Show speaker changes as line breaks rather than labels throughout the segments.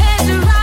Hey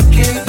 Okay.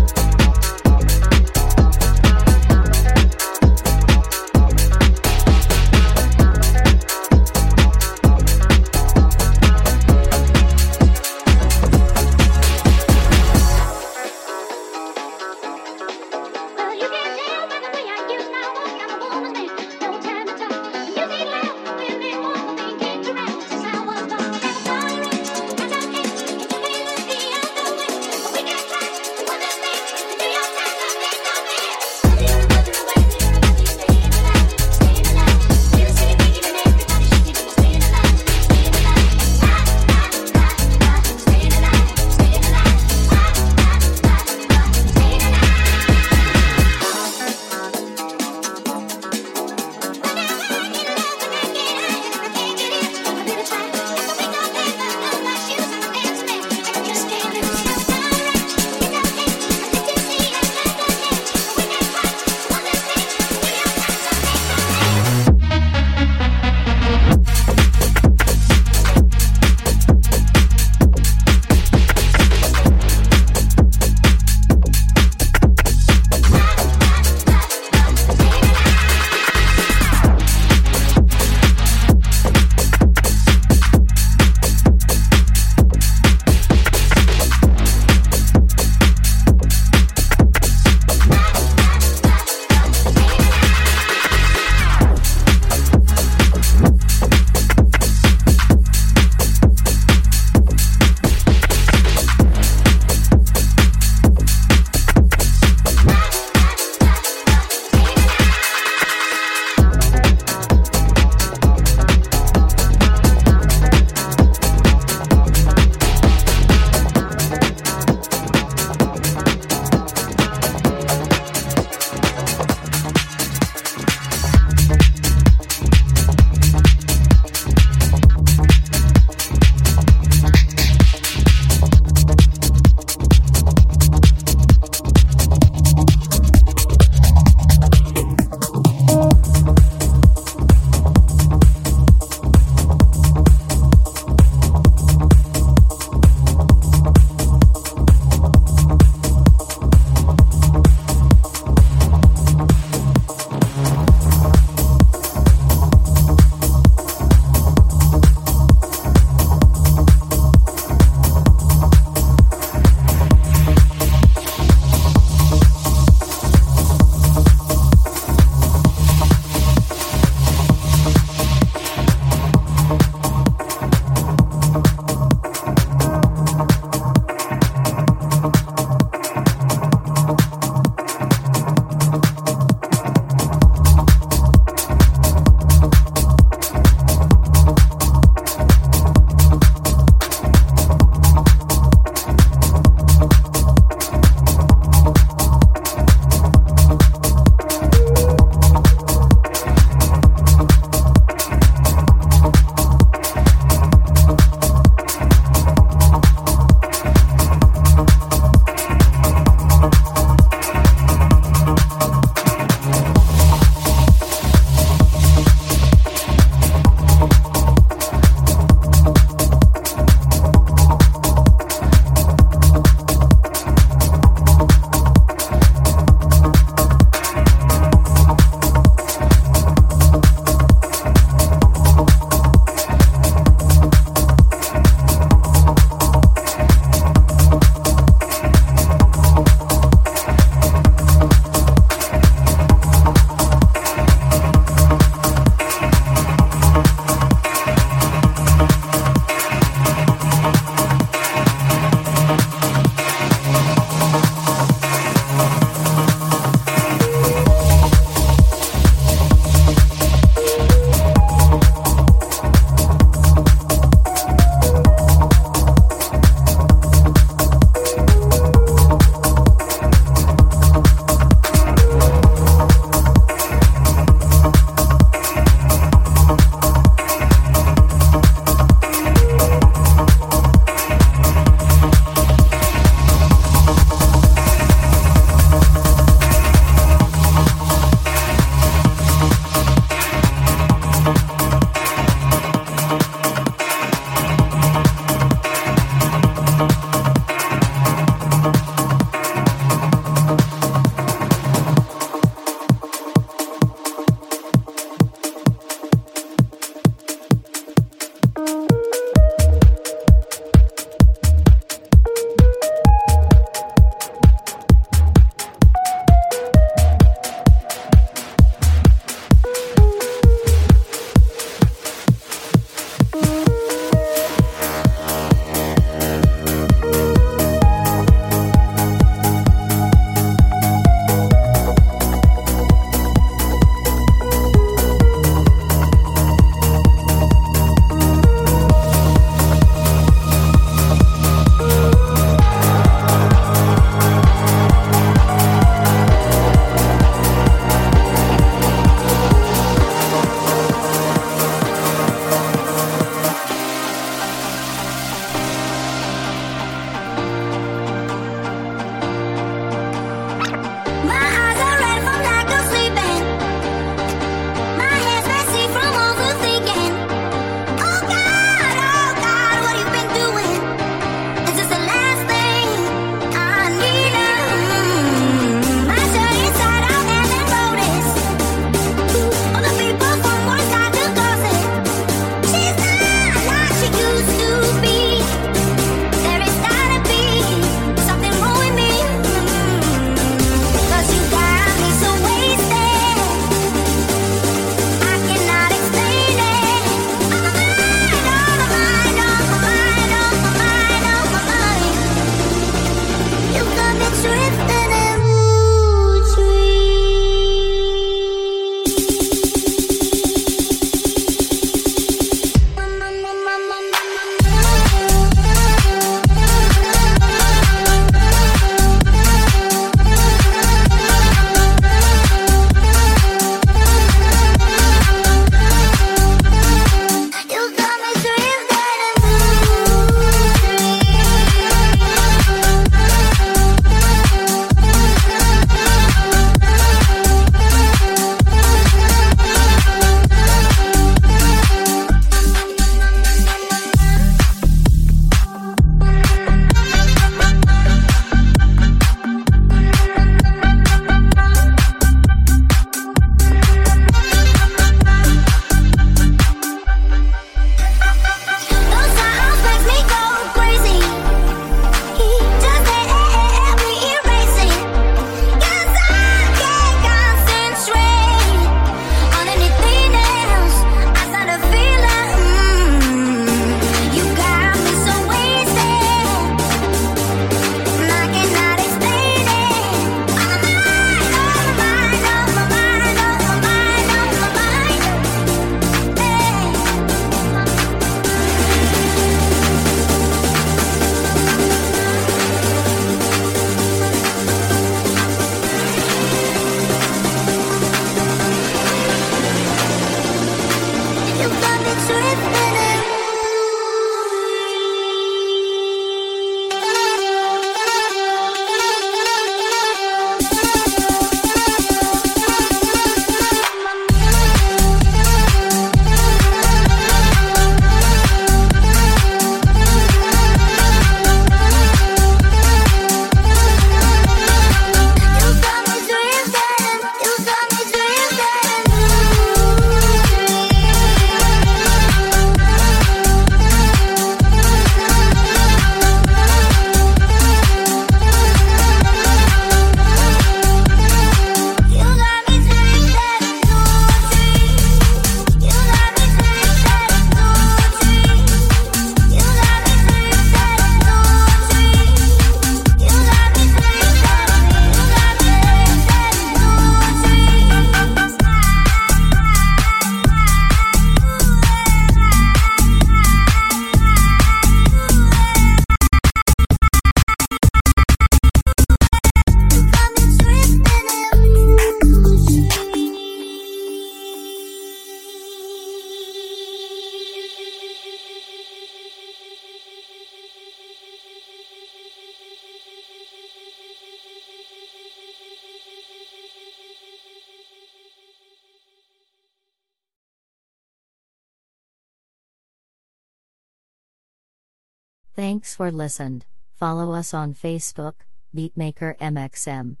Thanks for listened. Follow us on Facebook, Beatmaker MXM.